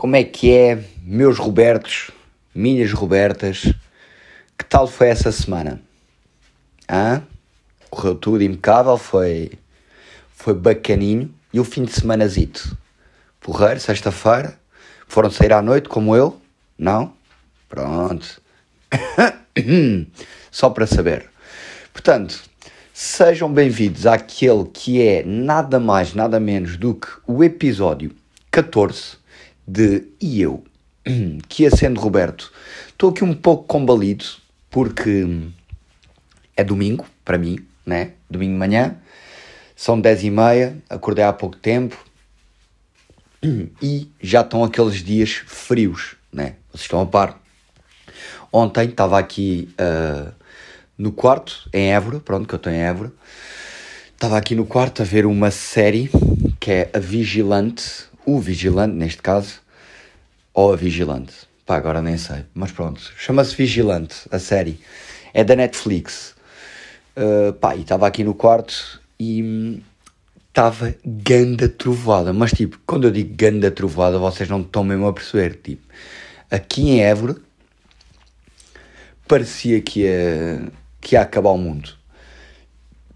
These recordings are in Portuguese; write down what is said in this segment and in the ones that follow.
Como é que é, meus Robertos, minhas Robertas? Que tal foi essa semana? Hã? Correu tudo impecável, foi, foi bacaninho. E o fim de semanazito? Porreiro, sexta-feira? Foram sair à noite como eu? Não? Pronto. Só para saber. Portanto, sejam bem-vindos àquele que é nada mais, nada menos do que o episódio 14 de E Eu, que ia sendo Roberto. Estou aqui um pouco combalido porque é domingo, para mim, né? Domingo de manhã, são 10 e meia, acordei há pouco tempo e já estão aqueles dias frios, né? Vocês estão a par. Ontem estava aqui uh, no quarto, em Évora, pronto, que eu estou em Évora. Estava aqui no quarto a ver uma série que é A Vigilante, o Vigilante neste caso, ou A Vigilante, pá, agora nem sei, mas pronto, chama-se Vigilante, a série, é da Netflix. Uh, pá, e estava aqui no quarto e estava ganda trovoada, mas tipo, quando eu digo ganda trovoada, vocês não estão mesmo a perceber, tipo, aqui em Évora parecia que ia, que ia acabar o mundo.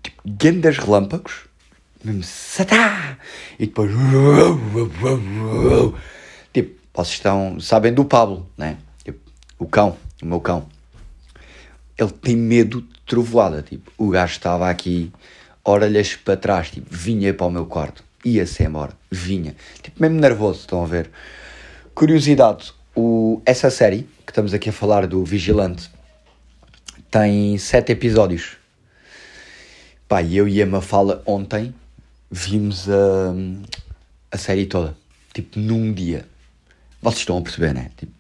Tipo, gandas relâmpagos, satá! E depois. Tipo, vocês estão. Sabem do Pablo, né? Tipo, o cão, o meu cão. Ele tem medo de trovoada. Tipo, o gajo estava aqui, orelhas para trás, tipo, vinha para o meu quarto. Ia-se embora, vinha. Tipo, mesmo nervoso, estão a ver? Curiosidade, o, essa série que estamos aqui a falar do Vigilante tem sete episódios. Pá, eu e a Mafala ontem vimos a, a série toda. Tipo, num dia. Vocês estão a perceber, né? Tipo,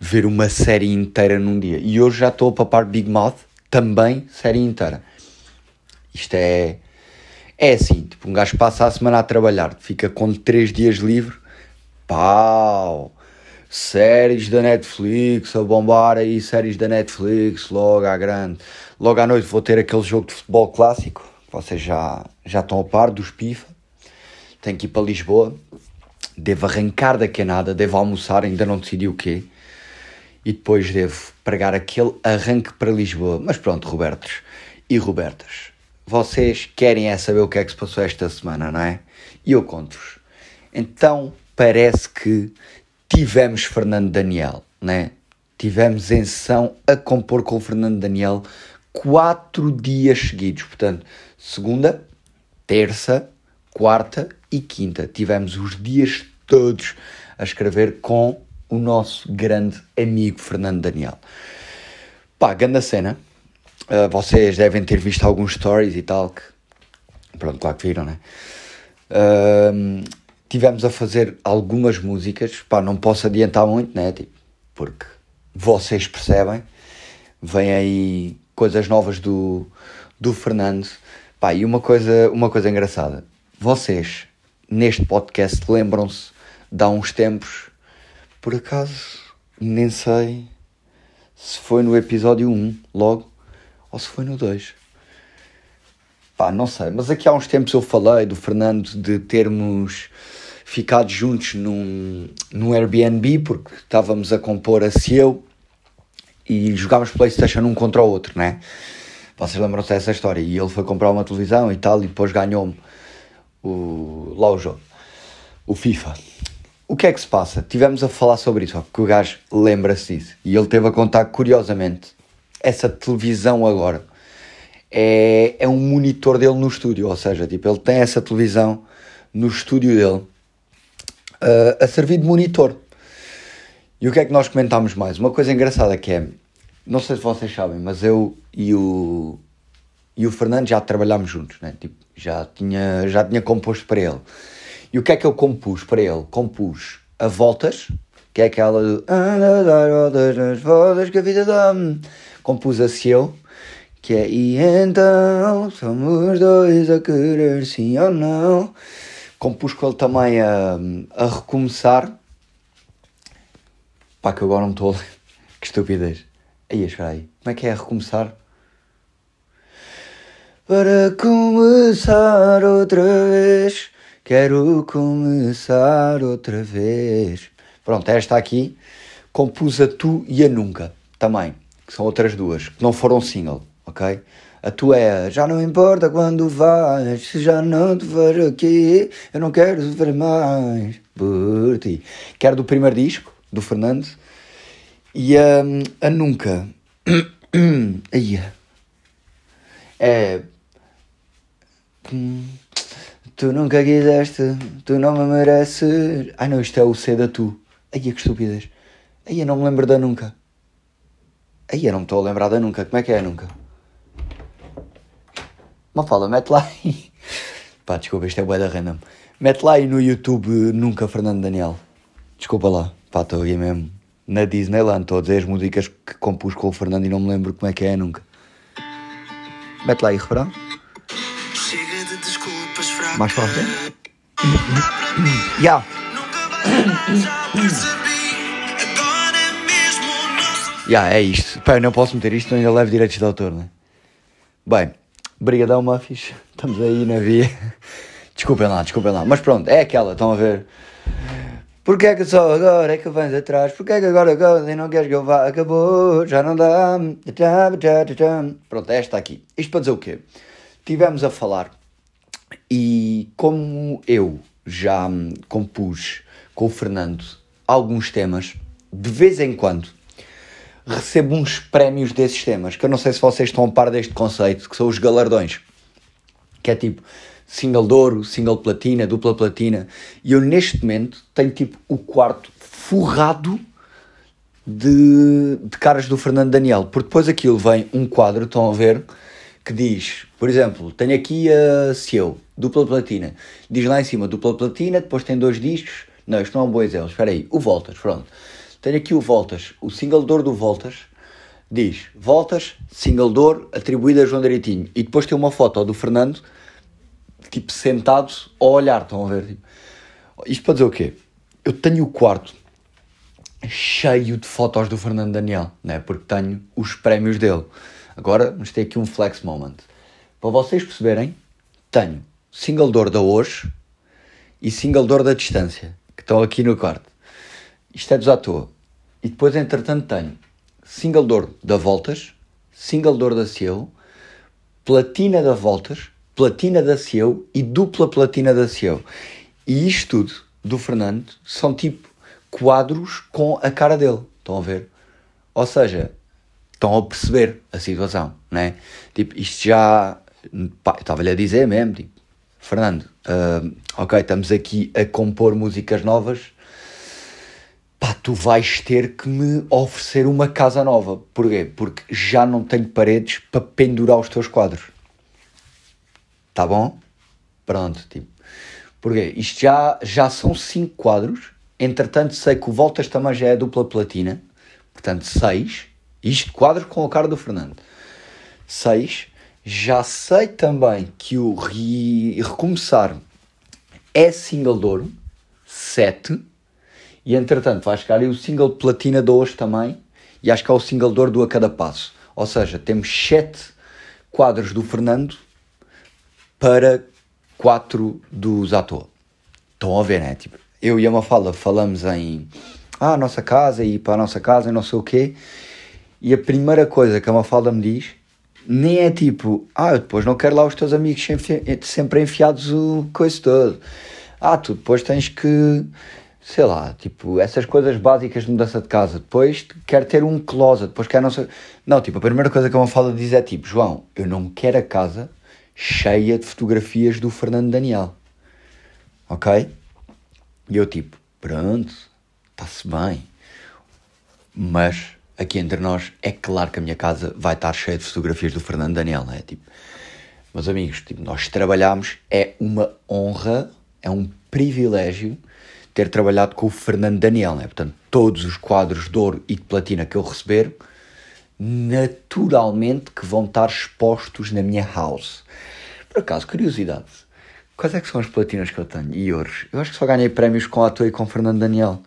ver uma série inteira num dia. E hoje já estou a papar Big Mouth, também série inteira. Isto é. É assim, tipo, um gajo passa a semana a trabalhar, fica com três dias livre, pau! Séries da Netflix, a bombar aí séries da Netflix, logo à grande. Logo à noite vou ter aquele jogo de futebol clássico, vocês já, já estão a par dos PIFA. Tenho que ir para Lisboa. Devo arrancar da canada, devo almoçar, ainda não decidi o quê. E depois devo pregar aquele arranque para Lisboa. Mas pronto, Robertos e Robertas, vocês querem é saber o que é que se passou esta semana, não é? E eu conto-vos. Então, parece que tivemos Fernando Daniel, né? Tivemos em sessão a compor com o Fernando Daniel quatro dias seguidos. Portanto, segunda, terça, quarta e quinta. Tivemos os dias todos a escrever com o nosso grande amigo Fernando Daniel. Pá, grande cena. Uh, vocês devem ter visto alguns stories e tal. Que... Pronto, claro que viram, né? Uh, tivemos a fazer algumas músicas. Pá, não posso adiantar muito, né? Tipo, porque vocês percebem. Vem aí coisas novas do, do Fernando. Pá, e uma coisa, uma coisa engraçada. Vocês, neste podcast, lembram-se de há uns tempos, por acaso, nem sei se foi no episódio 1, logo, ou se foi no 2. Pá, não sei, mas aqui há uns tempos eu falei do Fernando de termos ficado juntos num, num Airbnb, porque estávamos a compor a Ciel e jogámos Playstation um contra o outro, né? Vocês lembram-se dessa história? E ele foi comprar uma televisão e tal, e depois ganhou-me o, lá o jogo, o FIFA. O que é que se passa? Tivemos a falar sobre isso, porque o gajo lembra-se disso. E ele teve a contar, curiosamente, essa televisão agora é, é um monitor dele no estúdio. Ou seja, tipo, ele tem essa televisão no estúdio dele uh, a servir de monitor. E o que é que nós comentámos mais? Uma coisa engraçada que é, não sei se vocês sabem, mas eu e o, e o Fernando já trabalhámos juntos, né? Tipo, já tinha, já tinha composto para ele. E o que é que eu compus para ele? Compus a Voltas, que é aquela do Anda a dar voltas nas voltas que a vida dá Compus a Ciel, que é E então somos dois a querer sim ou não. Compus com ele também a, a recomeçar Pá, que agora não estou. que estupidez. Aí, espera aí. Como é que é recomeçar? Para começar outra vez, quero começar outra vez. Pronto, esta aqui compus a Tu e a Nunca, também, que são outras duas, que não foram single, ok? A tua é Já não importa quando vais, se já não te vejo aqui, eu não quero sofrer mais por ti. Quero do primeiro disco, do Fernando, e a, a Nunca. Aí é. Tu nunca quiseste, tu não me mereces. Ai não, isto é o C da tu. Ai que estupidez. Ai eu não me lembro da nunca. Ai eu não me estou a lembrar da nunca. Como é que é a nunca? Uma fala, mete lá aí. Pá, desculpa, isto é boa da random. Mete lá aí no YouTube Nunca Fernando Daniel. Desculpa lá. Pá, estou aqui mesmo na Disneyland. Estou a dizer as músicas que compus com o Fernando e não me lembro como é que é nunca. Mete lá aí, refrão. Chega de desculpas fracas. Mais para a frente. Ya. Já. Agora é é isto. Pá, eu não posso meter isto, ainda levo direitos de autor, não é? Bem, brigadão, Muffis. Estamos aí na via. Desculpem lá, desculpem lá. Mas pronto, é aquela, estão a ver? Porquê é que só agora é que vens atrás? Porquê é que agora agora e não queres que eu vá? Acabou, já não dá. Pronto, é esta aqui. Isto para dizer o quê? Tivemos a falar e como eu já compus com o Fernando alguns temas, de vez em quando recebo uns prémios desses temas, que eu não sei se vocês estão a par deste conceito, que são os galardões, que é tipo single de ouro, single platina, dupla platina, e eu neste momento tenho tipo o quarto forrado de, de caras do Fernando Daniel, porque depois aquilo vem um quadro, estão a ver, que diz, por exemplo, tenho aqui a Ciel, dupla platina, diz lá em cima dupla platina, depois tem dois discos, não, isto não é um bom exemplo, espera aí, o Voltas, pronto, tenho aqui o Voltas, o single de ouro do Voltas, diz Voltas, single de ouro, atribuído a João Direitinho, e depois tem uma foto do Fernando, tipo sentado a olhar, estão a ver, tipo, isto para dizer o quê? Eu tenho o quarto cheio de fotos do Fernando Daniel, né? porque tenho os prémios dele. Agora vamos ter aqui um flex moment. Para vocês perceberem, tenho single door da hoje e single door da distância, que estão aqui no quarto. Isto é dos à toa. E depois, entretanto, tenho single door da Voltas, single door da Cielo, platina da Voltas, platina da Cielo e dupla platina da Cielo. E isto tudo do Fernando são tipo quadros com a cara dele. Estão a ver? Ou seja, estão a perceber a situação, né? Tipo, isto já. Estava-lhe a dizer mesmo, tipo, Fernando, ah, ok, estamos aqui a compor músicas novas. Pá, tu vais ter que me oferecer uma casa nova. Porquê? Porque já não tenho paredes para pendurar os teus quadros. Tá bom? Pronto, tipo. Porquê? Isto já, já são 5 quadros. Entretanto, sei que o Voltas também já é dupla platina. Portanto, 6. Isto quadros com a cara do Fernando. 6. Já sei também que o re... Recomeçar é single de ouro. 7. E entretanto, vai chegar aí o single platina de hoje também. E acho que é o single de ouro do A Cada Passo. Ou seja, temos 7 quadros do Fernando para 4 dos toa. Estão a ver, né? Tipo, eu e a Mafalda falamos em ah, a nossa casa e para a nossa casa e não sei o quê. E a primeira coisa que a Mafalda me diz nem é tipo, ah, eu depois não quero lá os teus amigos sempre, sempre enfiados o coisa todo. Ah, tu depois tens que, sei lá, tipo, essas coisas básicas de mudança de casa. Depois quer ter um closet, depois quer não sei. Não, tipo, a primeira coisa que a Mafalda diz é tipo, João, eu não quero a casa cheia de fotografias do Fernando Daniel. Ok? E eu tipo, pronto, está-se bem. Mas aqui entre nós é claro que a minha casa vai estar cheia de fotografias do Fernando Daniel, não é? Tipo, meus amigos, tipo, nós trabalhamos, é uma honra, é um privilégio ter trabalhado com o Fernando Daniel, não é? Portanto, todos os quadros de ouro e de platina que eu receber, naturalmente que vão estar expostos na minha house. Por acaso, curiosidade, quais é que são as platinas que eu tenho e ouros? Eu acho que só ganhei prémios com a e com Fernando Daniel.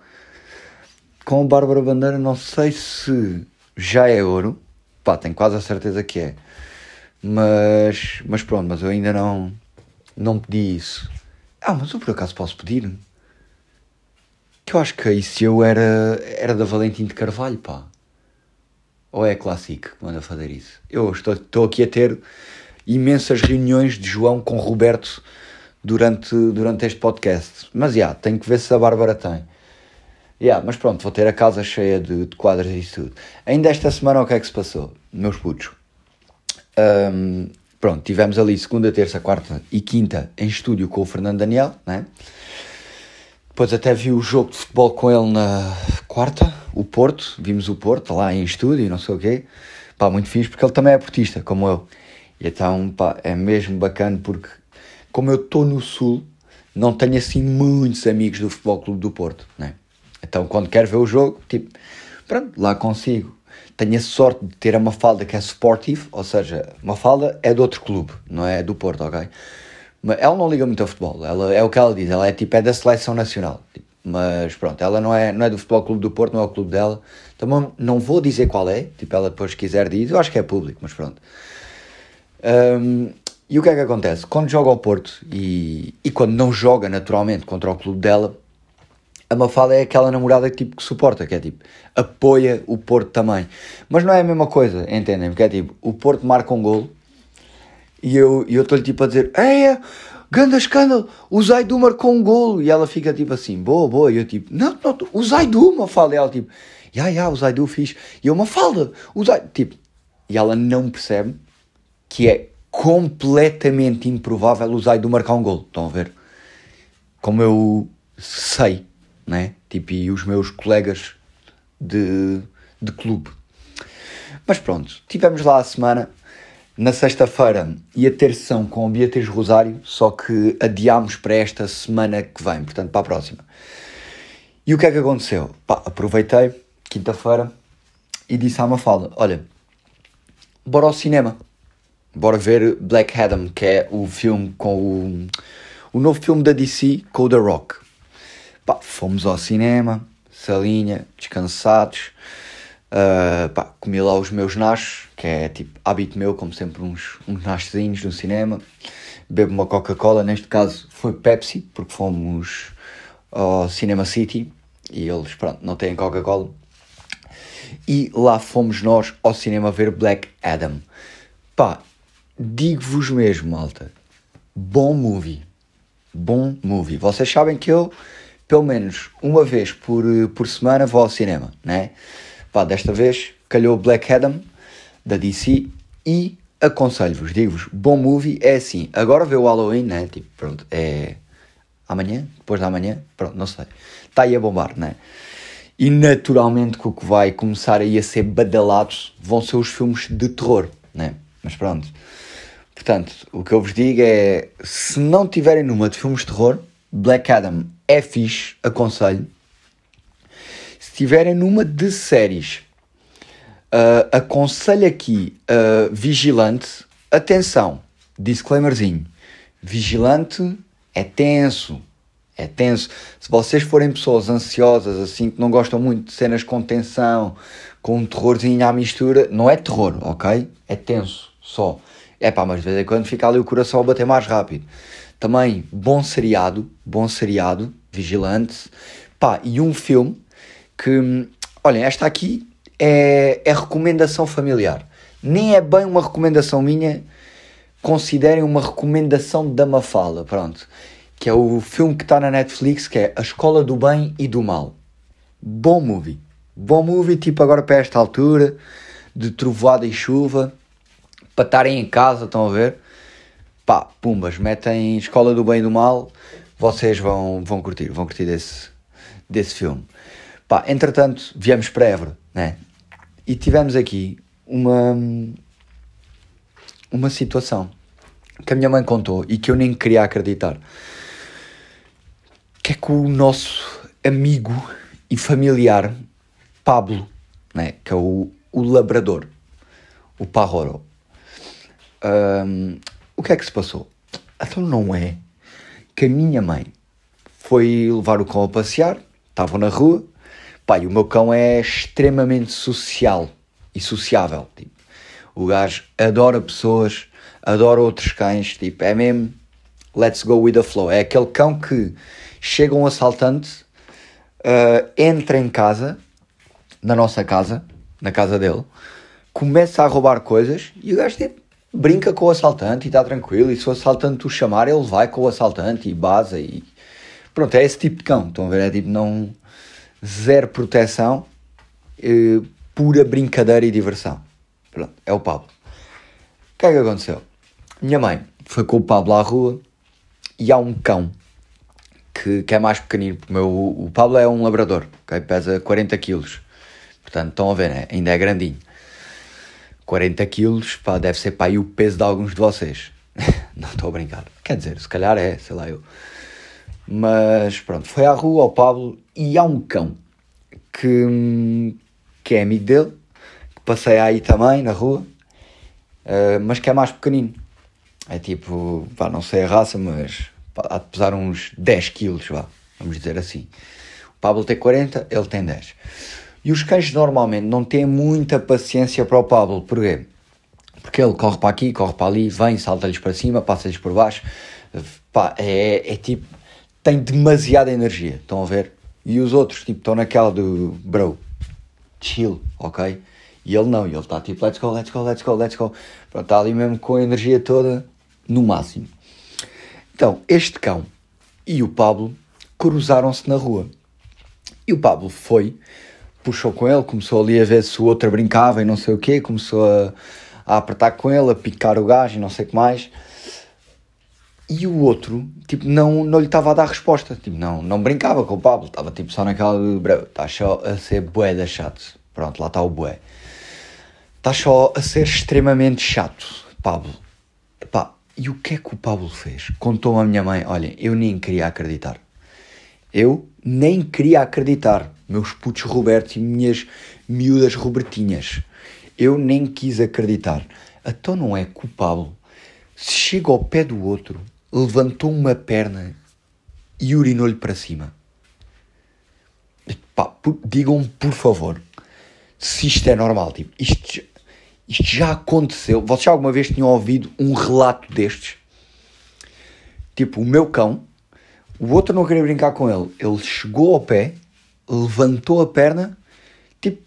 Com a Bárbara Bandeira não sei se já é ouro. Pá, tenho quase a certeza que é. Mas, mas pronto, mas eu ainda não, não pedi isso. Ah, mas eu por acaso posso pedir? Que eu acho que isso eu era, era da Valentim de Carvalho, pá. Ou é Classic que manda fazer isso? Eu estou, estou aqui a ter imensas reuniões de João com Roberto durante, durante este podcast. Mas, já, yeah, tenho que ver se a Bárbara tem. Yeah, mas pronto, vou ter a casa cheia de, de quadros e tudo. Ainda esta semana o que é que se passou? Meus putos. Um, pronto, tivemos ali segunda, terça, quarta e quinta em estúdio com o Fernando Daniel, né? Depois até vi o jogo de futebol com ele na quarta, o Porto, vimos o Porto lá em estúdio, não sei o quê. Pá, muito fixe, porque ele também é portista, como eu. E então, pá, é mesmo bacana porque, como eu estou no Sul, não tenho assim muitos amigos do Futebol Clube do Porto, né? Então, quando quero ver o jogo, tipo, pronto, lá consigo. Tenho a sorte de ter a Mafalda que é sportive, ou seja, Mafalda é de outro clube, não é do Porto, ok? Ela não liga muito ao futebol, ela, é o que ela diz, ela é tipo, é da seleção nacional. Tipo, mas pronto, ela não é, não é do Futebol Clube do Porto, não é o clube dela. Então não vou dizer qual é, tipo, ela depois quiser diz, eu acho que é público, mas pronto. Um, e o que é que acontece? Quando joga ao Porto e, e quando não joga naturalmente contra o clube dela, a Mafalda é aquela namorada que, tipo, que suporta, que é tipo, apoia o Porto também. Mas não é a mesma coisa, entendem? Porque é tipo, o Porto marca um golo e eu estou-lhe tipo a dizer, é, ganda escândalo, o Zaidu marcou um golo. E ela fica tipo assim, boa, boa. E eu tipo, não, não, o Zaidu, Mafalda. E ela tipo, ya, ya, o Zaidu fiz. E eu, Mafalda, o Zaidu, tipo, e ela não percebe que é completamente improvável o Zaidu marcar um golo. Estão a ver? Como eu sei né? Tipo, e os meus colegas de, de clube. Mas pronto, tivemos lá a semana. Na sexta-feira ia ter sessão com a Beatriz Rosário, só que adiámos para esta semana que vem, portanto para a próxima. E o que é que aconteceu? Pá, aproveitei, quinta-feira, e disse à Mafalda: Olha, bora ao cinema, bora ver Black Adam, que é o filme com o, o novo filme da DC com o The Rock. Pá, fomos ao cinema, salinha, descansados. Uh, pá, comi lá os meus nachos, que é tipo hábito meu, como sempre, uns, uns nachozinhos no cinema. Bebo uma Coca-Cola, neste caso foi Pepsi, porque fomos ao Cinema City e eles, pronto, não têm Coca-Cola. E lá fomos nós ao cinema ver Black Adam. Pá, digo-vos mesmo, malta, bom movie. Bom movie. Vocês sabem que eu pelo menos uma vez por, por semana vou ao cinema, né? Pá, desta vez calhou Black Adam da DC e aconselho-vos, digo-vos, bom movie é assim. Agora vê o Halloween, né? Tipo, pronto, é amanhã, depois da manhã, pronto, não sei. Está aí a bombar, né? E naturalmente que o que vai começar aí a ser badalados vão ser os filmes de terror, né? Mas pronto. Portanto, o que eu vos digo é, se não tiverem numa de filmes de terror, Black Adam é fixe, aconselho. Se tiverem numa de séries, uh, aconselho aqui uh, Vigilante. Atenção, disclaimerzinho: Vigilante é tenso. É tenso. Se vocês forem pessoas ansiosas, assim, que não gostam muito de cenas com tensão, com um terrorzinho à mistura, não é terror, ok? É tenso só. É pá, mas de vez em quando fica ali o coração a bater mais rápido. Também bom seriado, bom seriado, vigilante. Pá, e um filme que, olhem, esta aqui é, é recomendação familiar. Nem é bem uma recomendação minha, considerem uma recomendação da Mafala, pronto. Que é o filme que está na Netflix, que é A Escola do Bem e do Mal. Bom movie. Bom movie, tipo agora para esta altura, de trovoada e chuva, para estarem em casa, estão a ver? pá, pumbas, metem Escola do Bem e do Mal, vocês vão, vão curtir, vão curtir desse, desse filme. Pá, entretanto, viemos para Évora, né? E tivemos aqui uma, uma situação que a minha mãe contou e que eu nem queria acreditar. Que é que o nosso amigo e familiar Pablo, né? que é o, o labrador, o Pajoro, um, o que é que se passou? Então não é que a minha mãe foi levar o cão a passear, estavam na rua, pai, o meu cão é extremamente social e sociável, tipo, o gajo adora pessoas, adora outros cães, tipo, é mesmo let's go with the flow, é aquele cão que chega um assaltante uh, entra em casa, na nossa casa, na casa dele, começa a roubar coisas e o gajo tipo, brinca com o assaltante e está tranquilo. E se o assaltante o chamar, ele vai com o assaltante e baza e. Pronto, é esse tipo de cão. Estão a ver? É tipo, não. Zero proteção, uh, pura brincadeira e diversão. Pronto, é o Pablo. O que é que aconteceu? Minha mãe foi com o Pablo à rua e há um cão que, que é mais pequenino. O, meu, o Pablo é um labrador, okay? pesa 40 quilos. Portanto, estão a ver, né? ainda é grandinho. 40 quilos, pá, deve ser para aí o peso de alguns de vocês. não estou a brincar. Quer dizer, se calhar é, sei lá eu. Mas pronto, foi à rua ao Pablo e há um cão que, que é amigo dele, que passei aí também na rua, uh, mas que é mais pequenino. É tipo, pá, não sei a raça, mas há de pesar uns 10 quilos, vá, vamos dizer assim. O Pablo tem 40, ele tem 10. E os cães normalmente não têm muita paciência para o Pablo, porquê? Porque ele corre para aqui, corre para ali, vem, salta-lhes para cima, passa-lhes por baixo. Pá, é, é tipo, tem demasiada energia, estão a ver? E os outros, tipo, estão naquela do bro, chill, ok? E ele não, ele está tipo, let's go, let's go, let's go, let's go. Pronto, está ali mesmo com a energia toda no máximo. Então, este cão e o Pablo cruzaram-se na rua. E o Pablo foi, puxou com ele, começou ali a ver se o outro brincava e não sei o quê, começou a, a apertar com ele, a picar o gajo e não sei o que mais. E o outro, tipo, não, não lhe estava a dar resposta. Tipo, não, não brincava com o Pablo. Estava, tipo, só naquela... Está só a ser bué da chato. Pronto, lá está o bué. Está só a ser extremamente chato, Pablo. Pá, e o que é que o Pablo fez? Contou a minha mãe, olha, eu nem queria acreditar. Eu nem queria acreditar. Meus putos Roberto e minhas miúdas Robertinhas. Eu nem quis acreditar. Então não é que o Pablo se chega ao pé do outro, levantou uma perna e urinou-lhe para cima. Pá, digam-me, por favor, se isto é normal. Tipo, isto, isto já aconteceu. Vocês alguma vez tinham ouvido um relato destes? Tipo, o meu cão, o outro não queria brincar com ele. Ele chegou ao pé, levantou a perna, tipo,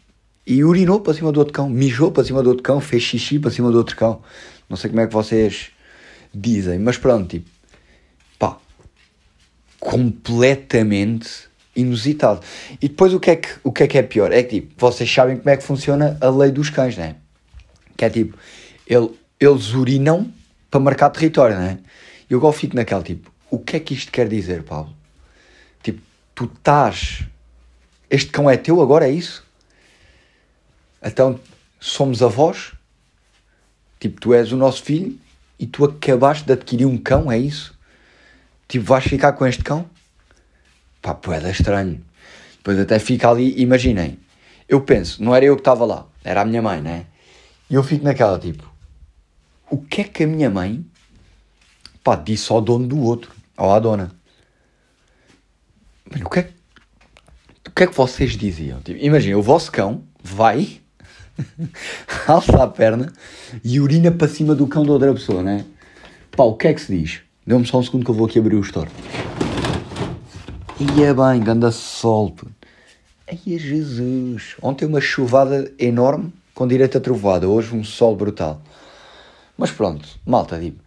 e urinou para cima do outro cão, mijou para cima do outro cão, fez xixi para cima do outro cão. Não sei como é que vocês dizem, mas pronto, tipo, completamente inusitado. E depois o que é que, o que, é, que é pior? É que, tipo, vocês sabem como é que funciona a lei dos cães, não é? Que é tipo, ele, eles urinam para marcar território, não é? E eu agora fico naquela tipo, o que é que isto quer dizer, Paulo? Tipo, tu estás. Este cão é teu agora, é isso? Então somos avós? Tipo, tu és o nosso filho e tu acabaste de adquirir um cão, é isso? Tipo, vais ficar com este cão? Pá, poeda estranho. Depois até fica ali, imaginem, eu penso, não era eu que estava lá, era a minha mãe, né? E eu fico naquela tipo, o que é que a minha mãe pá, disse ao dono do outro, ou à dona? o que é, o que é que vocês diziam? Tipo, Imagina, o vosso cão vai, alça a perna e urina para cima do cão da outra pessoa, né? Pá, o que é que se diz? Dê-me só um segundo que eu vou aqui abrir o store. Ia bem, ganda sol, Ai, Jesus. Ontem uma chuvada enorme com direito a trovoada. Hoje um sol brutal. Mas pronto, malta, tipo,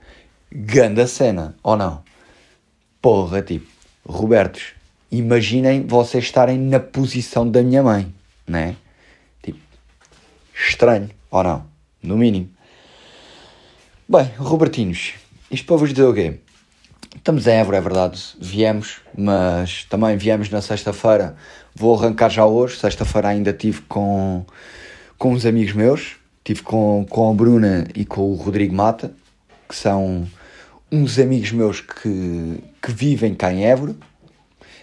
ganda cena, ou não? Porra, tipo, Robertos, imaginem vocês estarem na posição da minha mãe, né? Tipo, estranho, ou não? No mínimo. Bem, Robertinhos, isto para vos dizer o quê? Estamos em Évora, é verdade, viemos, mas também viemos na sexta-feira. Vou arrancar já hoje, sexta-feira ainda tive com com uns amigos meus, tive com, com a Bruna e com o Rodrigo Mata, que são uns amigos meus que, que vivem cá em Évora.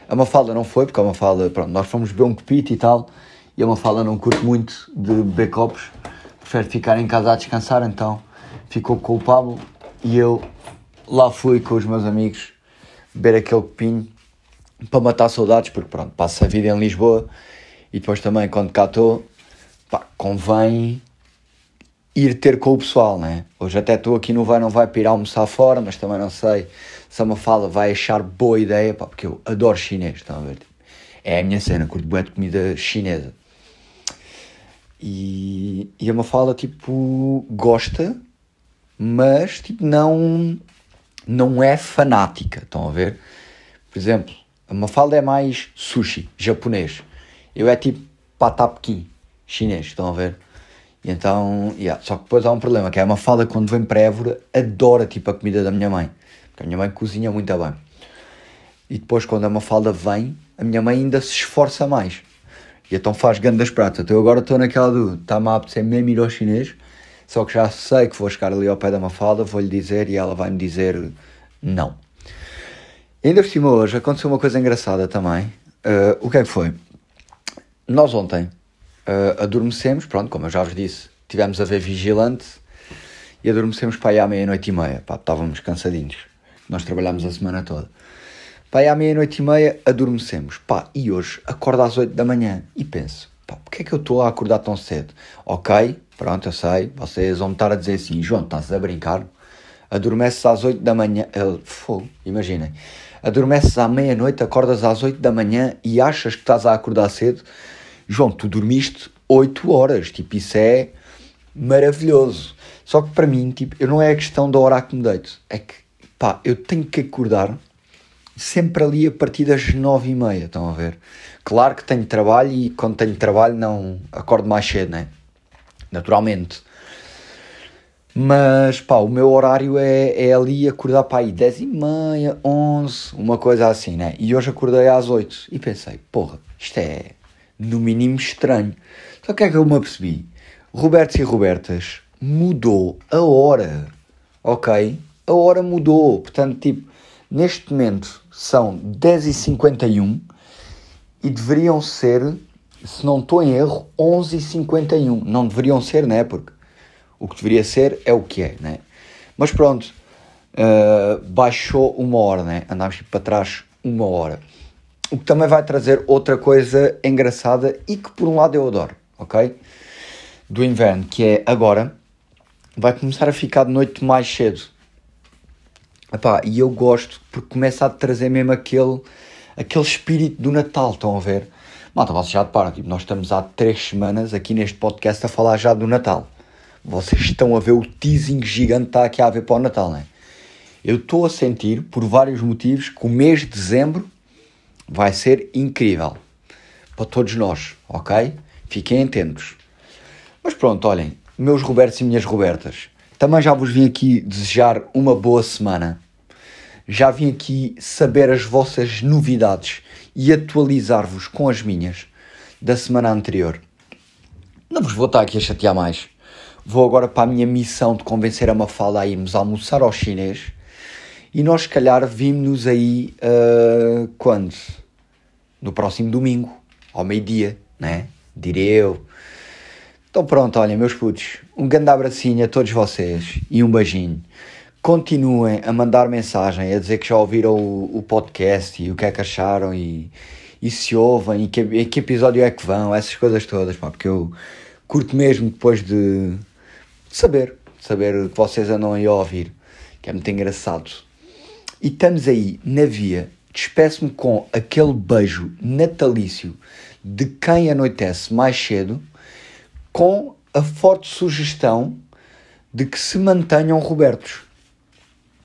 A Mafalda não foi, porque a Mafalda, pronto, nós fomos beber um copito e tal, e a Mafalda não curte muito de beber copos, prefere ficar em casa a descansar, então ficou com o Pablo e eu lá fui com os meus amigos beber aquele copinho para matar saudades, porque pronto, passo a vida em Lisboa e depois também quando cá estou pá, convém ir ter com o pessoal, né? Hoje até estou aqui no vai, não vai para ir almoçar fora, mas também não sei se a Mafala vai achar boa ideia, pá, porque eu adoro chinês, estão a ver? É a minha cena, curto bué de comida chinesa. E, e a Mafalda, tipo, gosta, mas, tipo, não, não é fanática, estão a ver? Por exemplo, a Mafalda é mais sushi, japonês. Eu é tipo patapquim, chinês, estão a ver? E então, yeah. só que depois há um problema, que é a Mafalda quando vem para Évora, adora tipo a comida da minha mãe. Porque a minha mãe cozinha muito bem. E depois quando a Mafalda vem, a minha mãe ainda se esforça mais. E então faz grandes pratos. Então agora estou naquela do, está-me a apetecer mesmo ir ao chinês, só que já sei que vou chegar ali ao pé da Mafalda, vou-lhe dizer e ela vai-me dizer não. Ainda por cima hoje aconteceu uma coisa engraçada também. Uh, o que é que foi? Nós ontem uh, adormecemos, pronto, como eu já vos disse, tivemos a ver Vigilante e adormecemos para aí à meia-noite e meia. Pá, estávamos cansadinhos. Nós trabalhámos a semana toda. Pá, aí à meia-noite e meia adormecemos. Pá, e hoje acordo às oito da manhã e penso, pá, porquê é que eu estou a acordar tão cedo? Ok, pronto, eu sei, vocês vão me estar a dizer assim, João, estás a brincar? Adormeces às oito da manhã. Fogo, imaginem adormeces à meia-noite, acordas às 8 da manhã e achas que estás a acordar cedo. João, tu dormiste 8 horas, tipo, isso é maravilhoso. Só que para mim, tipo, eu não é a questão da hora que me deito, é que, pá, eu tenho que acordar sempre ali a partir das 9 e meia, estão a ver? Claro que tenho trabalho e quando tenho trabalho não acordo mais cedo, né? Naturalmente. Mas pá, o meu horário é, é ali acordar para aí 10 e meia, 11, uma coisa assim, né? E hoje acordei às 8 e pensei, porra, isto é no mínimo estranho. Só que é que eu me apercebi? Robertos e Robertas mudou a hora, ok? A hora mudou, portanto, tipo, neste momento são 10h51 e deveriam ser, se não estou em erro, 11h51. Não deveriam ser, né? Porque o que deveria ser é o que é, né? Mas pronto, uh, baixou uma hora, né? Andámos para trás uma hora. O que também vai trazer outra coisa engraçada e que por um lado eu adoro, ok? Do inverno, que é agora vai começar a ficar de noite mais cedo. Epá, e eu gosto porque começa a trazer mesmo aquele, aquele espírito do Natal, estão a ver? Malta, vocês já reparam, tipo, nós estamos há três semanas aqui neste podcast a falar já do Natal. Vocês estão a ver o teasing gigante que está aqui a ver para o Natal, não é? Eu estou a sentir, por vários motivos, que o mês de dezembro vai ser incrível. Para todos nós, ok? Fiquem atentos. Mas pronto, olhem, meus Robertos e minhas Robertas, também já vos vim aqui desejar uma boa semana. Já vim aqui saber as vossas novidades e atualizar-vos com as minhas da semana anterior. Não vos vou estar aqui a chatear mais vou agora para a minha missão de convencer a Mafalda a irmos almoçar ao chinês e nós, se calhar, vimos-nos aí uh, quando? No próximo domingo, ao meio-dia, né? Direi eu. Então, pronto, olhem, meus putos, um grande abracinho a todos vocês e um beijinho. Continuem a mandar mensagem, a dizer que já ouviram o, o podcast e o que é que acharam e, e se ouvem e que, e que episódio é que vão, essas coisas todas, pá, porque eu curto mesmo depois de saber, saber que vocês andam aí a ouvir, que é muito engraçado. E estamos aí na via, despeço-me com aquele beijo natalício de quem anoitece mais cedo, com a forte sugestão de que se mantenham Robertos.